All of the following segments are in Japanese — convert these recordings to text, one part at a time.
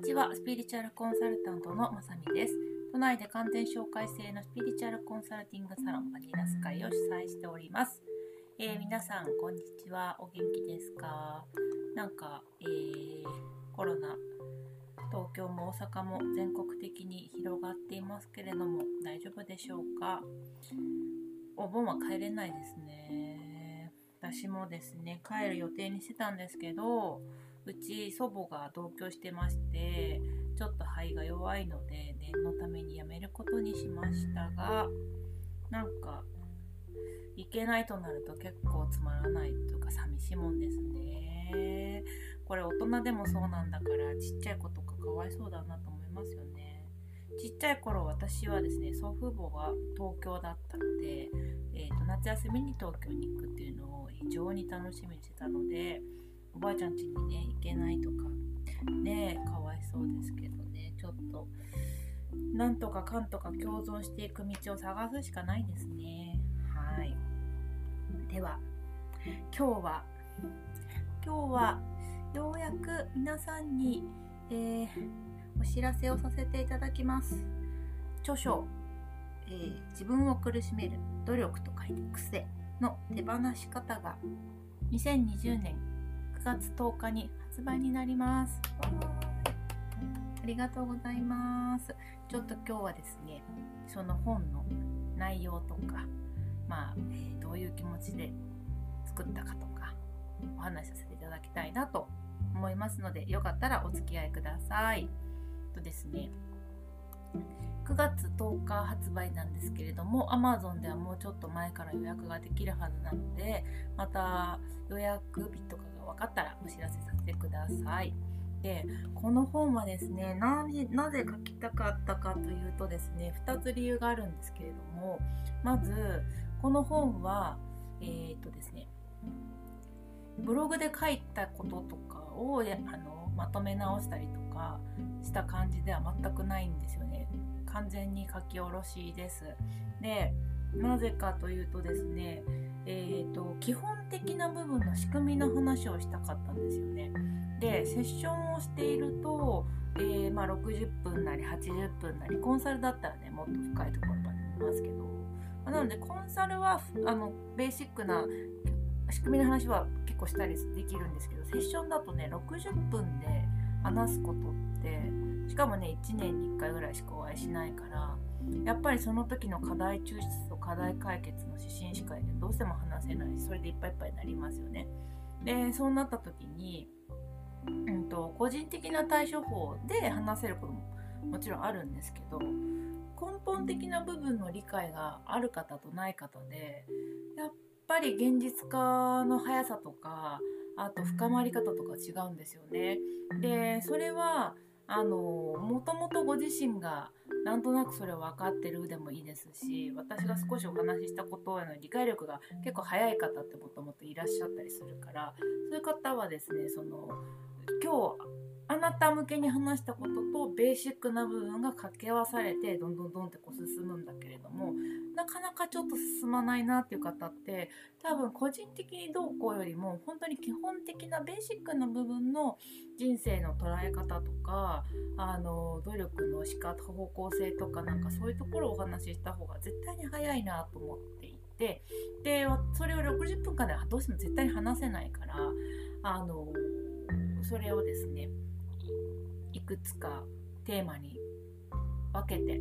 ちは。スピリチュアルコンサルタントのまさみです。都内で完全紹介制のスピリチュアルコンサルティングサロンバニラス会を主催しております、えー、皆さんこんにちは。お元気ですか？なんか、えー、コロナ東京も大阪も全国的に広がっていますけれども大丈夫でしょうか？お盆は帰れないですね。私もですね帰る予定にしてたんですけどうち祖母が同居してましてちょっと肺が弱いので念のためにやめることにしましたがなんか行けないとなると結構つまらないというか寂しいもんですね。これ大人でもそうなんだからちっちゃい子とかかわいそうだなと思いますよね。ちっちゃい頃私はですね祖父母が東京だったので、えーと、夏休みに東京に行くっていうのを非常に楽しみにしてたのでおばあちゃん家にね行けないとか。ねかわいそうですけどね。ちょっとなんとかかんとか共存していく道を探すしかないですね。はい。では今日は今日はようやく皆さんに、えー、お知らせをさせていただきます。著書、えー、自分を苦しめる努力と書いて癖の手放し方が2020年月10日に発売になります。ありがとうございます。ちょっと今日はですね、その本の内容とか、まあ、え、どういう気持ちで作ったかとか、お話しさせていただきたいなと思いますので、よかったらお付き合いください。とですね、9月10日発売なんですけれども Amazon ではもうちょっと前から予約ができるはずなのでまた予約日とか分かったらお知らせさせてください。でこの本はですねなぜ書きたかったかというとですね2つ理由があるんですけれどもまずこの本はえー、っとですねブログで書いたこととかをあのまとめ直したりとかした感じでは全くないんですよね完全に書き下ろしですでなぜかというとですねえーと、基本的な部分の仕組みの話をしたかったんですよね。でセッションをしていると、えー、まあ、60分なり80分なりコンサルだったらねもっと深いところまで見ますけど、まあ、なのでコンサルはあのベーシックな仕組みの話は結構したりできるんですけどセッションだとね60分で話すことってしかもね1年に1回ぐらいしかお会いしないからやっぱりその時の課題抽出と課題解決の指針しかどうしても話せないしそれでいっぱいいっぱいになりますよね。でそうなった時に、うんと、個人的な対処法で話せることももちろんあるんですけど根本的な部分の理解がある方とない方でやっぱり現実化の速さとかあと深まり方とか違うんですよね。でそれはあのもともとご自身がなんとなくそれを分かってるでもいいですし私が少しお話ししたことへの理解力が結構早い方ってもともといらっしゃったりするからそういう方はですねその今日あなた向けに話したこととベーシックな部分が掛け合わされてどんどんどんってこう進むんだけれどもなかなかちょっと進まないなっていう方って多分個人的にどうこうよりも本当に基本的なベーシックな部分の人生の捉え方とかあの努力の仕方方向性とかなんかそういうところをお話しした方が絶対に早いなと思っていてでそれを60分間ではどうしても絶対に話せないからあのそれをですねくつかテーマに分けて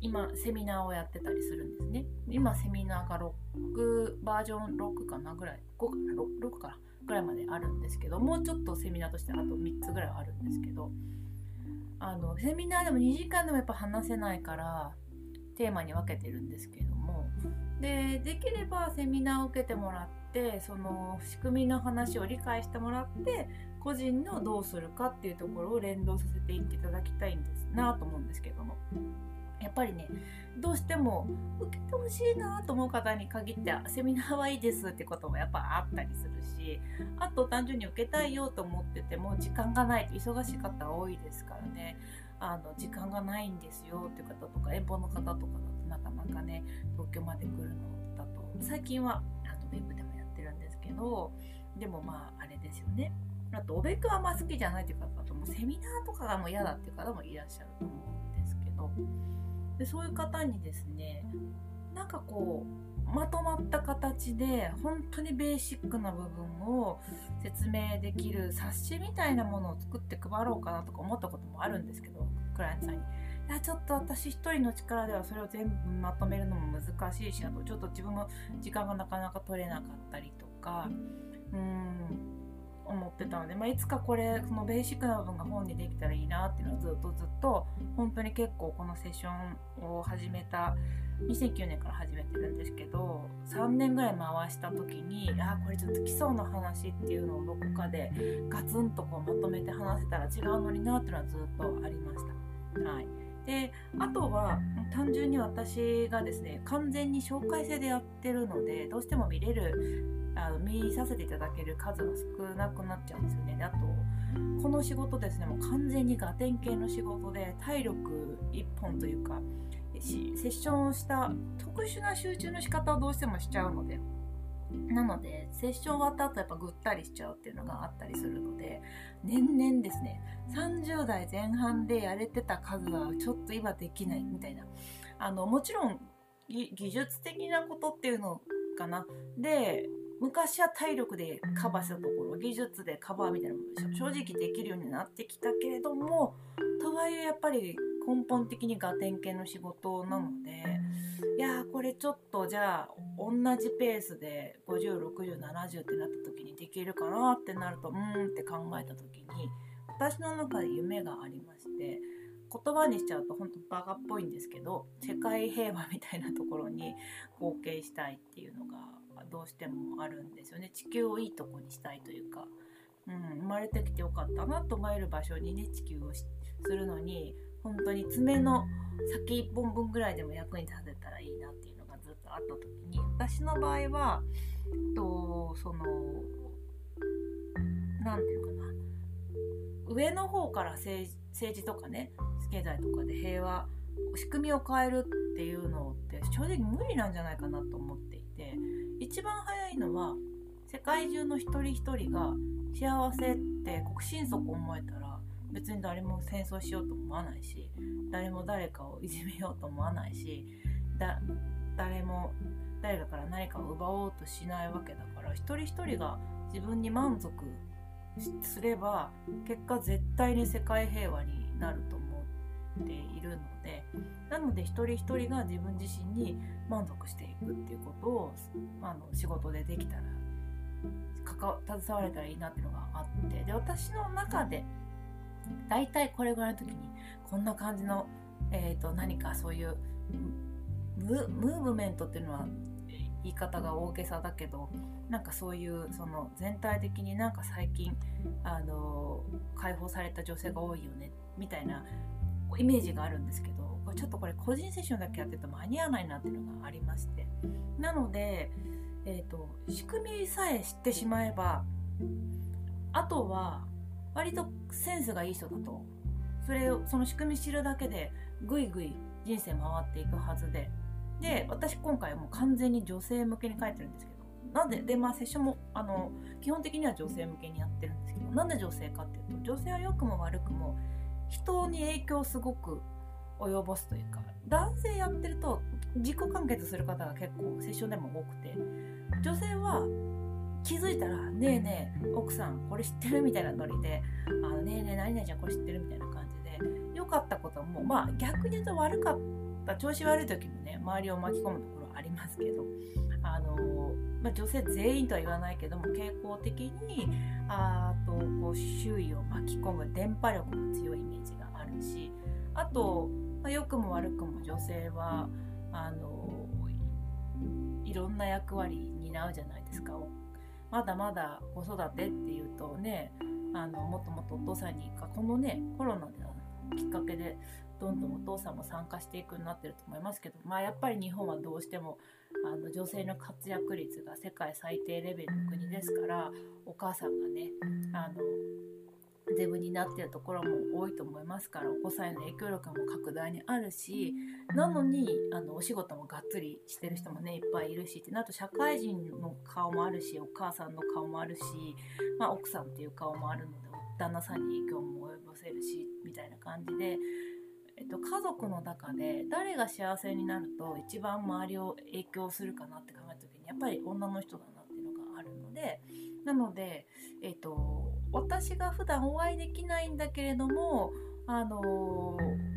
今セミナーをやってたりするんですね。今セミナーが6バージョン6かなぐらい5かな 6, 6かなぐらいまであるんですけどもうちょっとセミナーとしてあと3つぐらいあるんですけどあのセミナーでも2時間でもやっぱ話せないからテーマに分けてるんですけどもでできればセミナーを受けてもらってその仕組みの話を理解してもらって個人のどうするかっていうところを連動させていっていただきたいんですなと思うんですけども。やっぱりねどうしても受けてほしいなと思う方に限ってセミナーはいいですってこともやっぱあったりするしあと単純に受けたいよと思ってても時間がない忙しい方多いですからね。あの時間がないんですよっていう方とか遠方の方とかだとなかなかね東京まで来るのだと。最近はあのウェブでもやってるんですけどでもまああれですよね。あとお勉強あんま好きじゃないっていう方ともセミナーとかがもう嫌だっていう方もいらっしゃると思うんですけどでそういう方にですねなんかこうまとまった形で本当にベーシックな部分を説明できる冊子みたいなものを作って配ろうかなとか思ったこともあるんですけどクライアントさんに。いやちょっと私一人の力ではそれを全部まとめるのも難しいしあとちょっと自分の時間がなかなか取れなかったりとかうん思ってたので、まあ、いつかこれそのベーシックな部分が本にできたらいいなっていうのをずっとずっと本当に結構このセッションを始めた2009年から始めてるんですけど3年ぐらい回した時にあこれちょっと基礎の話っていうのをどこかでガツンとこうまとめて話せたら違うのになっていうのはずっとありました。はいであとは単純に私がですね完全に紹介制でやってるのでどうしても見れるあの見させていただける数が少なくなっちゃうんですよね。であとこの仕事ですねもう完全にガテン系の仕事で体力1本というかセッションをした特殊な集中の仕方をどうしてもしちゃうので。なのでセッション終わった後やっぱぐったりしちゃうっていうのがあったりするので年々ですね30代前半でやれてた数はちょっと今できないみたいな。あのもちろん技術的なことっていうのかな。で昔は体力でカバーしたところ技術でカバーみたいなもの正直できるようになってきたけれどもとはいえやっぱり根本的にガテン系の仕事なのでいやーこれちょっとじゃあ同じペースで506070ってなった時にできるかなってなるとうんって考えた時に私の中で夢がありまして言葉にしちゃうと本当バカっぽいんですけど世界平和みたいなところに貢献したいっていうのがどうしてもあるんですよね。地球をいいとこにしたいというか、うん、生まれてきてよかったなと思える場所にね地球をするのに本当に爪の先1本分ぐらいでも役に立てたらいいなっていうのがずっとあった時に私の場合はとその何て言うかな。上の方から政治とかね経済とかで平和仕組みを変えるっていうのって正直無理なんじゃないかなと思っていて。一番早いのは世界中の一人一人が幸せって国心底思えたら別に誰も戦争しようと思わないし誰も誰かをいじめようと思わないし誰も誰かから何かを奪おうとしないわけだから一人一人が自分に満足すれば結果絶対に世界平和になると思う。っているのでなので一人一人が自分自身に満足していくっていうことをあの仕事でできたら関わ携われたらいいなっていうのがあってで私の中で大体これぐらいの時にこんな感じの、えーと、何かそういうムーブメントっていうのは言い方が大げさだけどなんかそういうその全体的になんか最近あの解放された女性が多いよねみたいなイメージがあるんですけどちょっとこれ個人セッションだけやってると間に合わないなっていうのがありまして。なので、えーと、仕組みさえ知ってしまえばあとは割とセンスがいい人だと。それをその仕組み知るだけでぐいぐい人生回っていくはずで。で私今回もう完全に女性向けに書いてるんですけどなんででまあセッションもあの基本的には女性向けにやってるんですけどなんで女性かっていうと女性は良くも悪くも人に影響すごく及ぼすというか男性やってると自己完結する方が結構セッションでも多くて女性は気づいたら「ねえねえ奥さんこれ知ってる?」みたいなノリで「あのねえねえ何々ちゃんこれ知ってる?」みたいな感じで良かったこともまあ逆に言うと悪かった調子悪い時もね周りを巻き込むところありますけどあの、まあ、女性全員とは言わないけども傾向的にあとこう周囲を巻き込む電波力の強いイメージがあるしあと、まあ、良くも悪くも女性はあのいろんな役割担うじゃないですか。まだまだ子育てっていうとねあのもっともっとお父さんにかこのねコロナできっかけでどんどんお父さんも参加していくようになってると思いますけど、まあ、やっぱり日本はどうしてもあの女性の活躍率が世界最低レベルの国ですからお母さんがねあのゼブになってるところも多いと思いますからお子さんへの影響力も格段にあるしなのにあのお仕事もがっつりしてる人もねいっぱいいるしってなると社会人の顔もあるしお母さんの顔もあるし、まあ、奥さんっていう顔もあるので旦那さんに影響も及ぼせるしみたいな感じで。えっと、家族の中で誰が幸せになると一番周りを影響するかなって考えた時にやっぱり女の人だなっていうのがあるのでなので、えっと、私が普段お会いできないんだけれども、あの、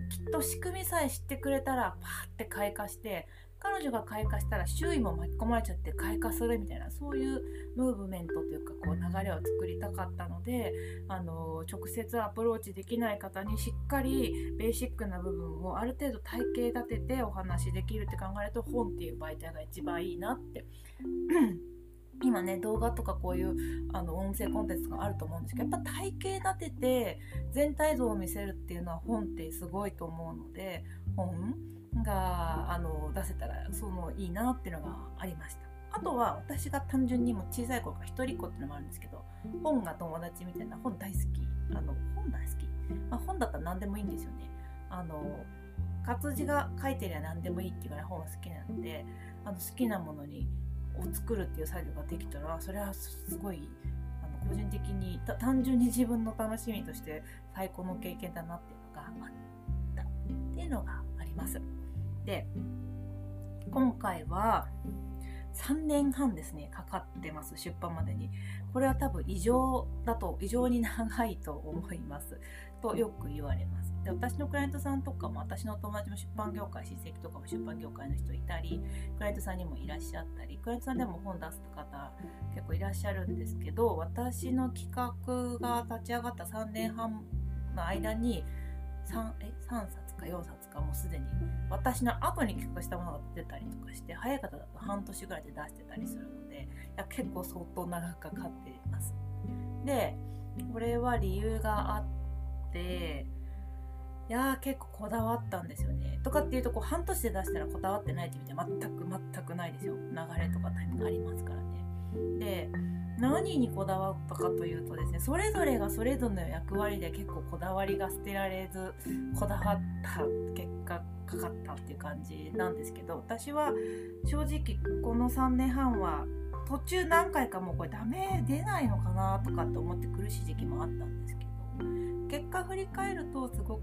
きっと仕組みさえ知ってくれたらパーって開花して彼女が開花したら周囲も巻き込まれちゃって開花するみたいなそういうムーブメントというかこう流れを作りたかったので、あのー、直接アプローチできない方にしっかりベーシックな部分をある程度体系立ててお話しできるって考えると本っていう媒体が一番いいなって。今ね動画とかこういうあの音声コンテンツがあると思うんですけどやっぱ体系立てて全体像を見せるっていうのは本ってすごいと思うので本があの出せたらそのいいなっていうのがありました。あとは私が単純にも小さい頃から一人っ子っていうのもあるんですけど本が友達みたいな本大好き。あの本大好き、まあ、本だったら何でもいいんですよね。あの活字が書いてりゃ何でもいいっていうぐらい本が好きなのであの好きなものにを作るっていう作業ができたらそれはすごいあの個人的に単純に自分の楽しみとして最高の経験だなっていうのがあった。っていうのがあります。で今回は3年半ですねかかってます出版までに。これは多分異常だと異常に長いと思います。とよく言われます。で私のクライアントさんとかも私の友達も出版業界親戚とかも出版業界の人いたりクライアントさんにもいらっしゃったりクライアントさんでも本出す方結構いらっしゃるんですけど私の企画が立ち上がった3年半の間に 3, え3冊か4冊かもうすでに私の後に企画したものが出たりとかして早い方だと半年ぐらいで出してたりするのでいや結構相当長くかかっています。でこれは理由があっていやー結構こだわったんですよね。とかっていうとこう半年で出したらこだわってないって意味では全く全くないですよ。流れとかタイミングありますからね。で何にこだわったかというとですねそれぞれがそれぞれの役割で結構こだわりが捨てられずこだわった結果かかったっていう感じなんですけど私は正直この3年半は途中何回かもうこれダメ出ないのかなとかって思って苦しい時期もあったんですけど結果振り返るとすごく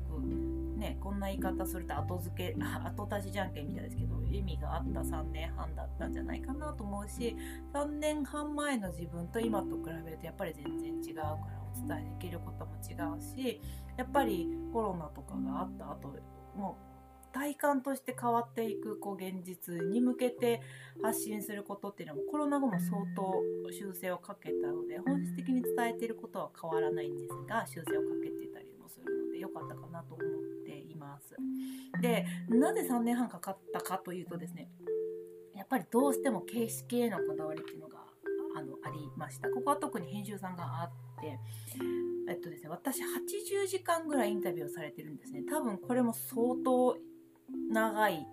ねこんな言い方すると後付け 後出しじゃんけんみたいですけど意味があった3年半だったんじゃないかなと思うし3年半前の自分と今と比べるとやっぱり全然違うからお伝えできることも違うしやっぱりコロナとかがあった後もう体感として変わっていくこう現実に向けて発信することっていうのもコロナ後も相当修正をかけたので本質的に伝えていることは変わらないんですが修正をかけてもするので良かったかなと思っています。でなぜ3年半かかったかというとですねやっぱりどうしても形式へのこだわりっていうのがあのありましたここは特に編集さんがあってえっとですね私80時間ぐらいインタビューをされてるんですね多分これも相当長い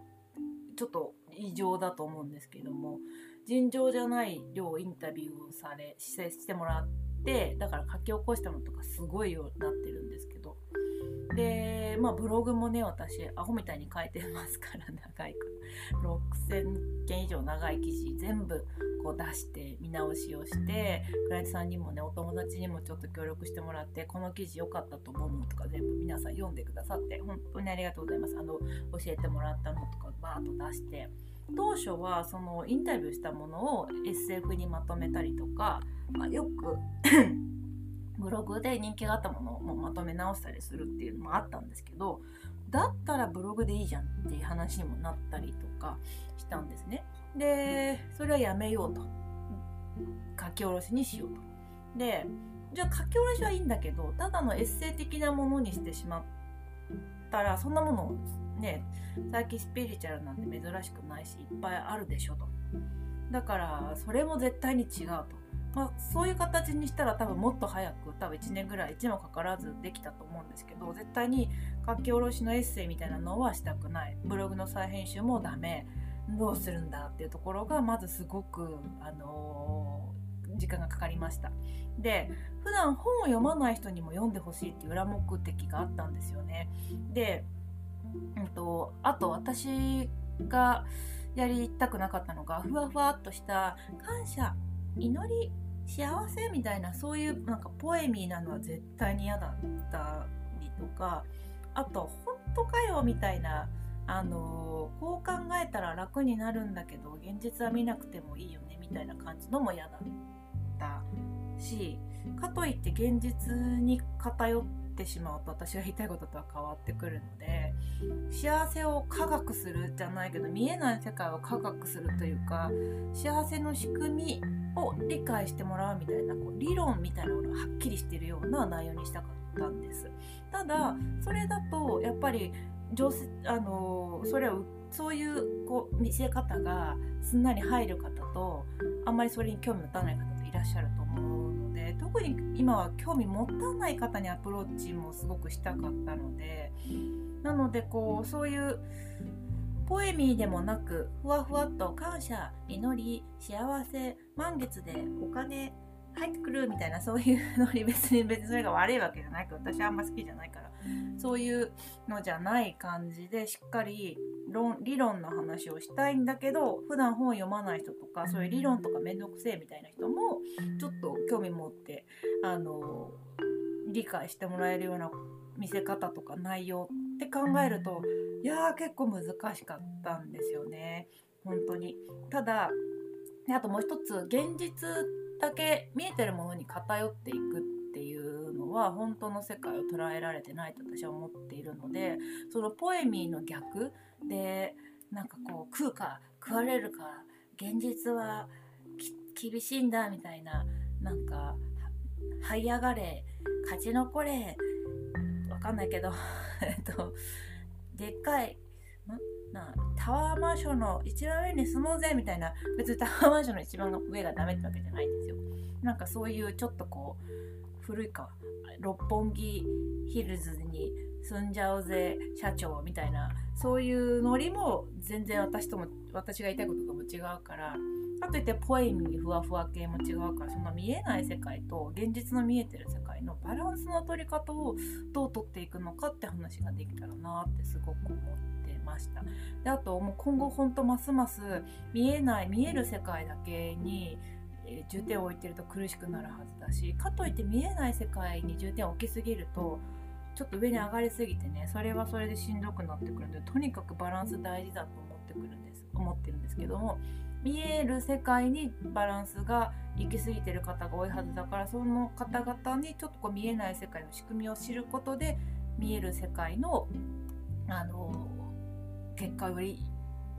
ちょっと異常だと思うんですけども尋常じゃない量インタビューをされしてもらってだから書き起こしたのとかすごいようになってるんですけど。でまあブログもね私アホみたいに書いてますから 長いから。6000件以上長い記事全部こう出して見直しをしてクライアントさんにもねお友達にもちょっと協力してもらってこの記事良かったと思うのとか全部皆さん読んでくださって本当にありがとうございます。あの教えてもらったのとかバーッと出して。当初はそのインタビューしたものを SF にまとめたりとか、まあ、よく ブログで人気があったものをもうまとめ直したりするっていうのもあったんですけどだったらブログでいいじゃんっていう話にもなったりとかしたんですね。でそれはやめようと書き下ろしにしようと。でじゃあ書き下ろしはいいんだけどただのエッセイ的なものにしてしまったらそんなものね最近スピリチュアルなんて珍しくないしいっぱいあるでしょと。だからそれも絶対に違うと。まあ、そういう形にしたら多分もっと早く多分1年ぐらい1年もかからずできたと思うんですけど絶対に書き下ろしのエッセイみたいなのはしたくない。ブログの再編集もダメ。どうするんだっていうところがまずすごく、あの時間がかかりました。で普段本を読まない人にも読んでほしいっていう裏目的があったんですよね。で、うんと、あと私がやりたくなかったのがふわふわっとした感謝祈り幸せみたいなそういうなんかポエミーなのは絶対に嫌だったりとかあと本当かよみたいなあのこう考えたら楽になるんだけど現実は見なくてもいいよねみたいな感じのも嫌だったしかといって現実に偏ってしまうと私が言いたいこととは変わってくるので幸せを科学するじゃないけど見えない世界を科学するというか幸せの仕組みを理解してもらうみたいなこう理論みたいなものがはっきりしてるような内容にしたかったんです。ただそれだとやっぱり上あのそれをそういうこう見せ方がすんなり入る方とあんまりそれに興味持たない方といらっしゃると思特に今は興味持たない方にアプローチもすごくしたかったのでなのでこうそういうポエミーでもなくふわふわっと感謝祈り幸せ満月でお金入ってくるみたいなそういうのに別に別にそれが悪いわけじゃないから私あんま好きじゃないから。そういうのじゃない感じでしっかり論理論の話をしたいんだけど普段本読まない人とかそういう理論とかめんどくせえみたいな人もちょっと興味持ってあの理解してもらえるような見せ方とか内容って考えるといやー結構難しかったんですよね。本当に。ただあともう一つ現実だけ見えてるものに偏っていくっていうは本当の世界を捉えられてないと私は思っているのでそのポエミーの逆でなんかこう食うか食われるか現実は厳しいんだみたいななんか這い上がれ勝ち残れわかんないけど えっとでっかいなタワーマンションの一番上に住もうぜみたいな別にタワーマンションの一番上がダメってわけじゃないんですよ。なんかそういうちょっとこう古いか。六本木ヒルズに住んじゃうぜ社長みたいな。そういうノリも全然私とも私が言いたいこととも違うから。かといってポエミーふわふわ系も違うからその見えない世界と現実の見えてる世界のバランスの取り方をどう取っていくのかって話ができたらなってすごく思ってました。であともう今後ほんとますます見えない見える世界だけに重点を置いてると苦しくなるはずだしかといって見えない世界に重点を置きすぎるとちょっと上に上がりすぎてねそれはそれでしんどくなってくるのでとにかくバランス大事だと思ってくるんです思ってるんですけども見える世界にバランスが行き過ぎてる方が多いはずだからその方々にちょっとこう見えない世界の仕組みを知ることで見える世界のあの結果より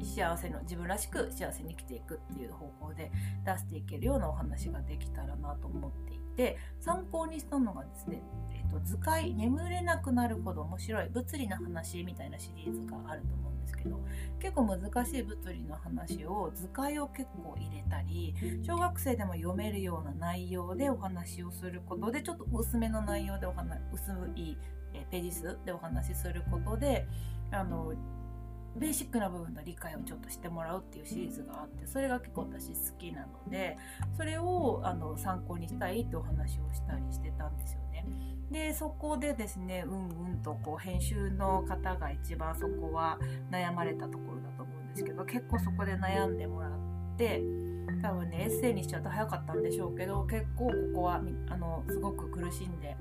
幸せの自分らしく幸せに生きていくっていう方向で出していけるようなお話ができたらなと思っていて参考にしたのがですね、えーと、図解眠れなくなるほど面白い物理の話みたいなシリーズがあると思うんですけど結構難しい物理の話を図解を結構入れたり小学生でも読めるような内容でお話をすることでちょっと薄めの内容でお話薄いページ数でお話しすることであのベーシックな部分の理解をちょっとしてもらうっていうシリーズがあってそれが結構私好きなのでそれをあの参考にしたいってお話をしたりしてたんですよね。でそこでですねうんうんとこう編集の方が一番そこは悩まれたところだと思うんですけど結構そこで悩んでもらって多分ねエッセイにしちゃうと早かったんでしょうけど結構ここはあのすごく苦しんで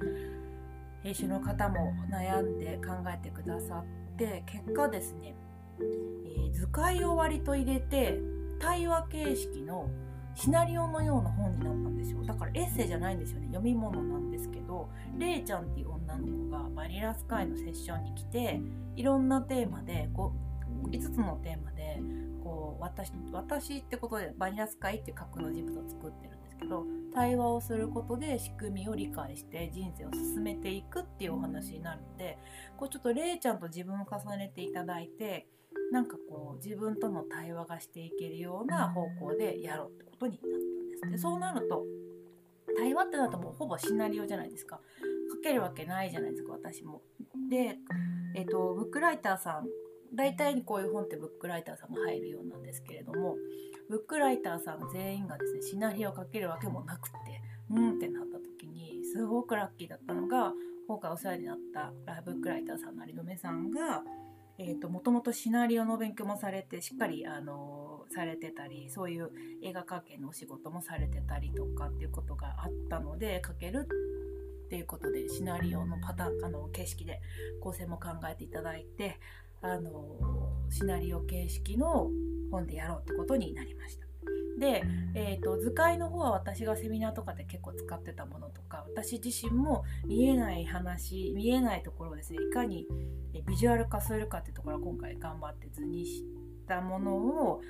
編集の方も悩んで考えてくださって結果ですねえー、図解を割と入れて対話形式のシナリオのような本になったんですよ。だからエッセイじゃないんですよね。読み物なんですけどれいちゃんっていう女の子がバニラスカイのセッションに来ていろんなテーマでこう5つのテーマでこう私私ってことでバニラスカイっていう架空の人物を作ってるんですけど対話をすることで仕組みを理解して人生を進めていくっていうお話になるのでこうちょっとれいちゃんと自分を重ねていただいてなんかこう自分との対話がしていけるような方向でやろうってことになったんです。でそうなると対話ってなるともうほぼシナリオじゃないですか。書けるわけないじゃないですか私も。で、えっ、ー、とブックライターさん大体にこういう本ってブックライターさんが入るようなんですけれどもブックライターさん全員がですねシナリオを書けるわけもなくってうんってなった時にすごくラッキーだったのが今回お世話になったブックライターさんの有留さんがえーと、もともとシナリオの勉強もされてしっかり、あのされてたりそういう映画関係のお仕事もされてたりとかっていうことがあったので書けるっていうことでシナリオのパターンあの形式で構成も考えていただいて、あのシナリオ形式の本でやろうってことになりました。で、えーと、図解の方は私がセミナーとかで結構使ってたものとか私自身も見えない話見えないところをですねいかにビジュアル化するかっていうところは今回頑張って図にしたものを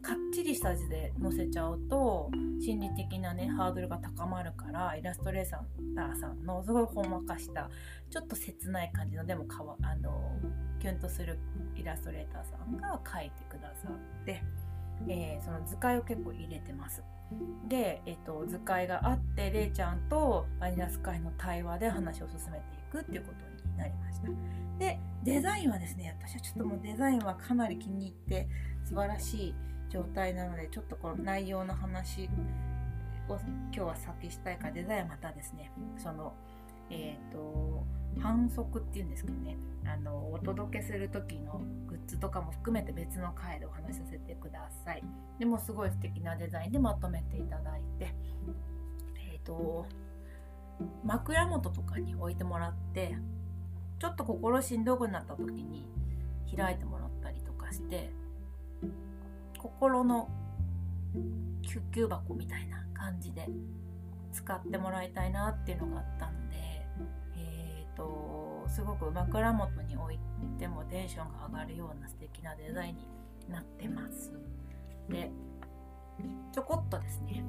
かっちりした字で載せちゃうと心理的なねハードルが高まるからイラストレーターさんのすごいほんわかしたちょっと切ない感じのでもかわあのキュンとするイラストレーターさんが描いてくださって。えー、その図解を結構入れてます。で、えっと、図解があってれいちゃんとバニラスカイの対話で話を進めていくっていうことになりました。でデザインはですね私はちょっともうデザインはかなり気に入って素晴らしい状態なのでちょっとこの内容の話を今日は先したいからデザインはまたですねそのえっ、ー、と反則っていうんですけどね。あのお届けする時のグッズとかも含めて別の回でお話しさせてください。でもすごい素敵なデザインでまとめていただいて。え、ー、と枕元とかに置いてもらってちょっと心しんどくなった時に開いてもらったりとかして心の救急箱みたいな感じで使ってもらいたいなっていうのがあったのとすごく枕元に置いてもテンションが上がるような素敵なデザインになってます。でちょこっとですね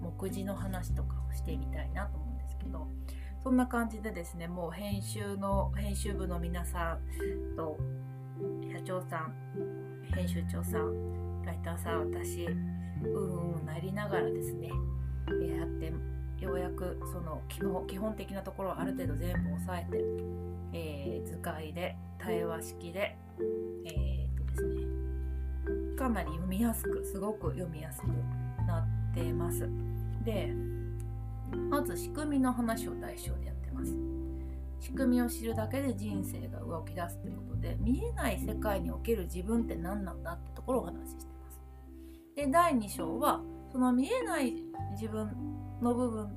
目次の話とかをしてみたいなと思うんですけどそんな感じでですねもう編集の編集部の皆さんと社長さん編集長さんライターさん私うんうんなりながらですねやってようやくその基本的なところをある程度全部押さえて、えー、図解で対話式でえー、っとですねかなり読みやすくすごく読みやすくなってます。でまず仕組みの話を代償でやってます。仕組みを知るだけで人生が動き出すってことで見えない世界における自分って何なんだってところをお話ししてます。で第2章はその見えない自分の部分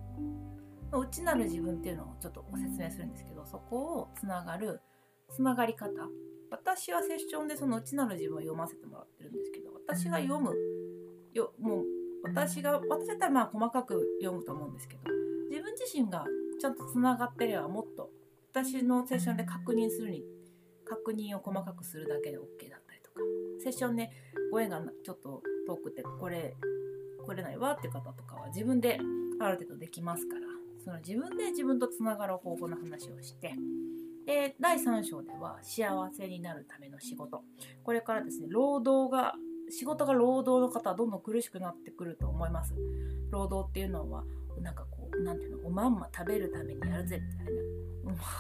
の内なる自分っていうのをちょっとご説明するんですけどそこをつながるつながり方。私はセッションでその内なる自分を読ませてもらってるんですけど私が読むよもう私が私だったらまあ細かく読むと思うんですけど自分自身がちゃんとつながってればもっと私のセッションで確認するに確認を細かくするだけで OK だったりとかセッションでご縁がちょっと遠くてこれ来れないわって方とかは自分である程度できますからその自分で自分とつながる方法の話をして。で第3章では幸せになるための仕事。これからですね労働が仕事が労働の方はどんどん苦しくなってくると思います。労働っていうのはなんかこう何ていうのおまんま食べるためにやるぜみたいな。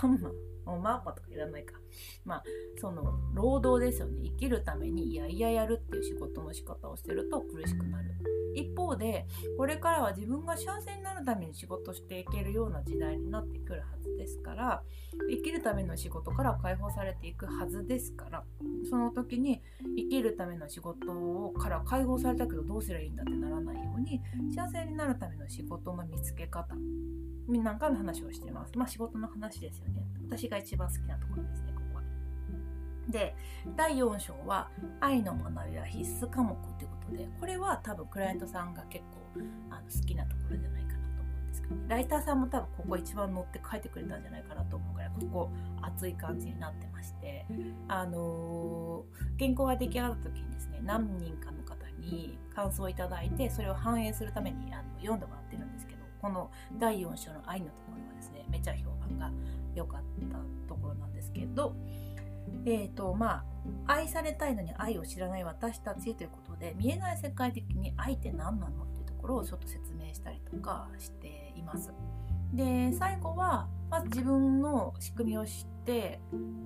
おまんまおまんまとかいらないか。まあその労働ですよね。生きるためにいやいややるっていう仕事の仕方をしてると苦しくなる。一方でこれからは自分が幸せになるために仕事していけるような時代になってくるはずですから生きるための仕事から解放されていくはずですからその時に生きるための仕事をから解放されたけどどうすればいいんだってならないように幸せになるための仕事の見つけ方。なんかの話をしてます。まあ仕事の話ですよね。私が一番好きなところですね。ここはで第4章は「愛の学びは必須科目」ということでこれは多分クライアントさんが結構あの好きなところじゃないかなと思うんですけど、ね、ライターさんも多分ここ一番乗って書いてくれたんじゃないかなと思うぐらいここ熱い感じになってましてあのー、原稿が出来上がった時にですね何人かの方に感想をいただいてそれを反映するためにあの読んでもらってるんですけどこの第4章の愛のところはですねめちゃ評判が良かったところなんですけどえーとまあ、愛されたいのに愛を知らない私たちということで見えない世界的に愛って何なのっていうところをちょっと説明したりとかしています。で最後はまず自分の仕組みを知って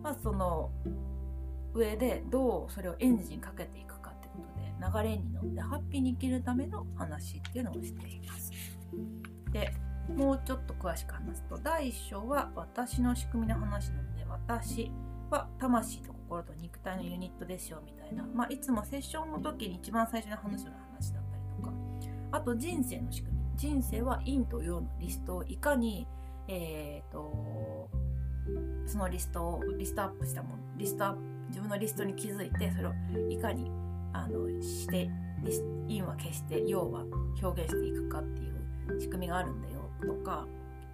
まずその上でどうそれをエンジンかけていくかってことで流れに乗ってハッピーに生きるための話っていうのをしています。でもうちょっと詳しく話すと第1章は私の仕組みの話なので私は魂と心と肉体のユニットですよみたいな、まあ、いつもセッションの時に一番最初に話すような話だったりとか。あと人生の仕組み。人生は陰と陽のリストをいかに、えーと、そのリストをリストアップしたものリストアップ自分のリストに気づいてそれをいかにあのして陰は消して陽は表現していくかっていう仕組みがあるんだよとか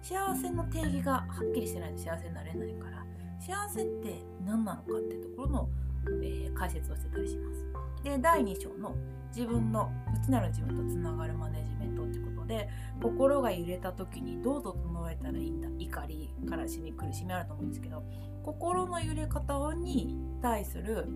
幸せの定義がはっきりしてないと幸せになれないから幸せって何なのかっていうところの、えー、解説をしてたりします。で第2章の自分の内なる自分とつながるマネジメントってことで心が揺れた時にどう整えたらいいんだ怒り悲しみ苦しみあると思うんですけど心の揺れ方に対する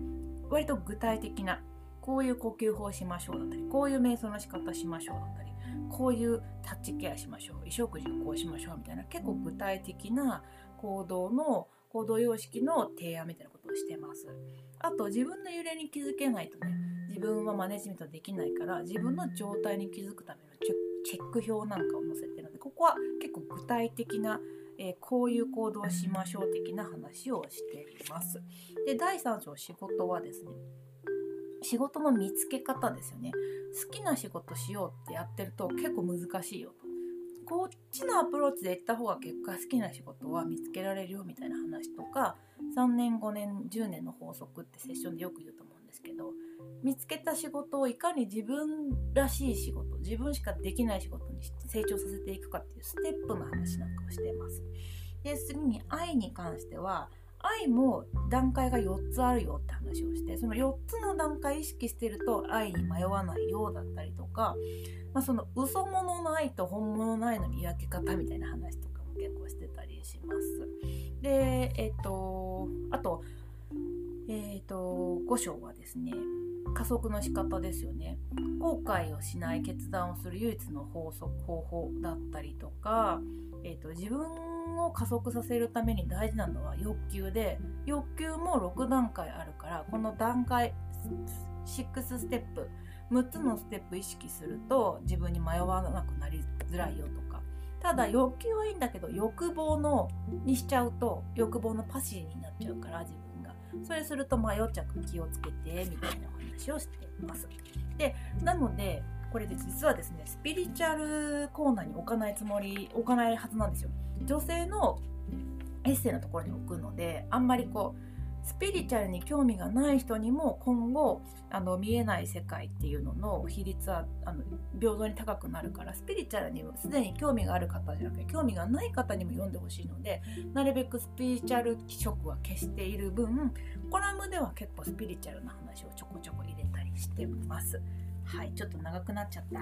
割と具体的なこういう呼吸法をしましょうだったりこういう瞑想の仕方しましょうだったりこういうタッチケアしましょう衣食住こうしましょうみたいな結構具体的な行動の行動様式の提案みたいなことをしてます。あと自分の揺れに気づけないとね自分はマネジメントできないから自分の状態に気づくためのチェック表なんかを載せてるのでここは結構具体的な、えー、こういう行動をしましょう的な話をしています。で第3章仕事はですね仕事の見つけ方ですよね好きな仕事しようってやってると結構難しいよとこっちのアプローチで行った方が結果好きな仕事は見つけられるよみたいな話とか3年5年10年の法則ってセッションでよく言うと思うんですけど見つけた仕事をいかに自分らしい仕事自分しかできない仕事に成長させていくかっていうステップの話なんかをしてます。で次に愛に関しては愛も段階が4つあるよって話をしてその4つの段階意識してると愛に迷わないようだったりとか、まあ、その嘘物の愛と本物の愛の見分け方みたいな話とかも結構してたりします。でえっ、とあとえっ、と5章はですね加速の仕方ですよね。後悔をしない決断をする唯一の法則方法だったりとか、えーと自分を加速させるために大事なのは欲求で欲求も6段階あるからこの段階6ステップ6つのステップ意識すると自分に迷わなくなりづらいよとか。ただ欲求はいいんだけど欲望のにしちゃうと欲望のパシリになっちゃうから自分。それすると迷っちゃう気をつけてみたいなお話をしています。でなのでこれで実はですねスピリチュアルコーナーに置かないつもり置かないはずなんですよ。女性のエッセイのところに置くのであんまりこうスピリチュアルに興味がない人にも今後あの見えない世界っていうのの比率はあの平等に高くなるからスピリチュアルにもすでに興味がある方じゃなくて興味がない方にも読んでほしいのでなるべくスピリチュアル色は消している分コラムでは結構スピリチュアルな話をちょこちょこ入れたりしてます。はいちょっと長くなっちゃった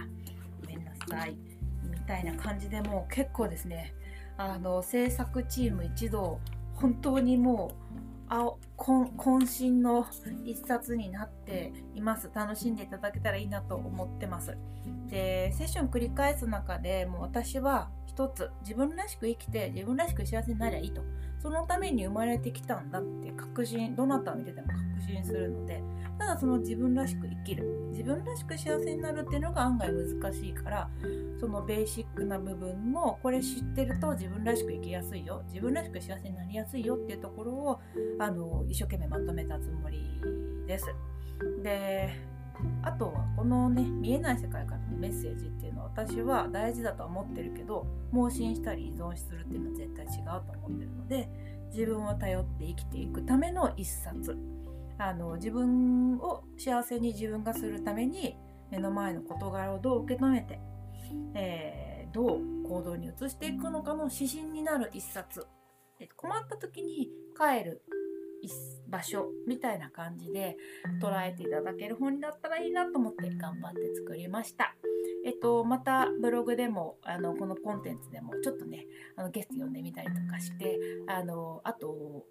ごめんなさいみたいな感じでもう結構ですねあの制作チーム一同本当にもうあ渾身の一冊になっています。楽しんでいただけたらいいなと思ってます。でセッション繰り返す中でもう私は一つ自分らしく生きて自分らしく幸せになりゃいいと。そのために生まれてきたんだって確信どなたを見てても確信するのでただその自分らしく生きる。自分らしく幸せになるっていうのが案外難しいからそのベーシックな部分のこれ知ってると自分らしく生きやすいよ。自分らしく幸せになりやすいよっていうところをあの一生懸命まとめたつもりです。であとはこのね見えない世界からのメッセージっていうのは私は大事だと思ってるけど盲信したり依存するっていうのは絶対違うと思ってるので自分を頼って生きていくための一冊。あの自分を幸せに自分がするために目の前の事柄をどう受け止めて、えー、どう行動に移していくのかの指針になる一冊。困った時に帰る場所みたいな感じで捉えていただける本になったらいいなと思って頑張って作りました。えっと、またブログでもあのこのコンテンツでもちょっとねあのゲスト呼んでみたりとかしてあのあと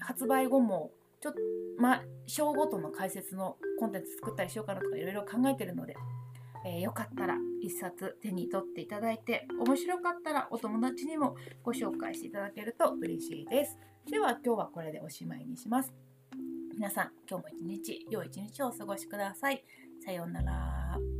発売後もちょっとまあ章ごとの解説のコンテンツ作ったりしようかなとかいろいろ考えてるので、えー、よかったら1冊手に取っていただいて面白かったらお友達にもご紹介していただけると嬉しいです。では今日はこれでおしまいにします。皆さん今日も一日良い一日をお過ごしください。さようなら。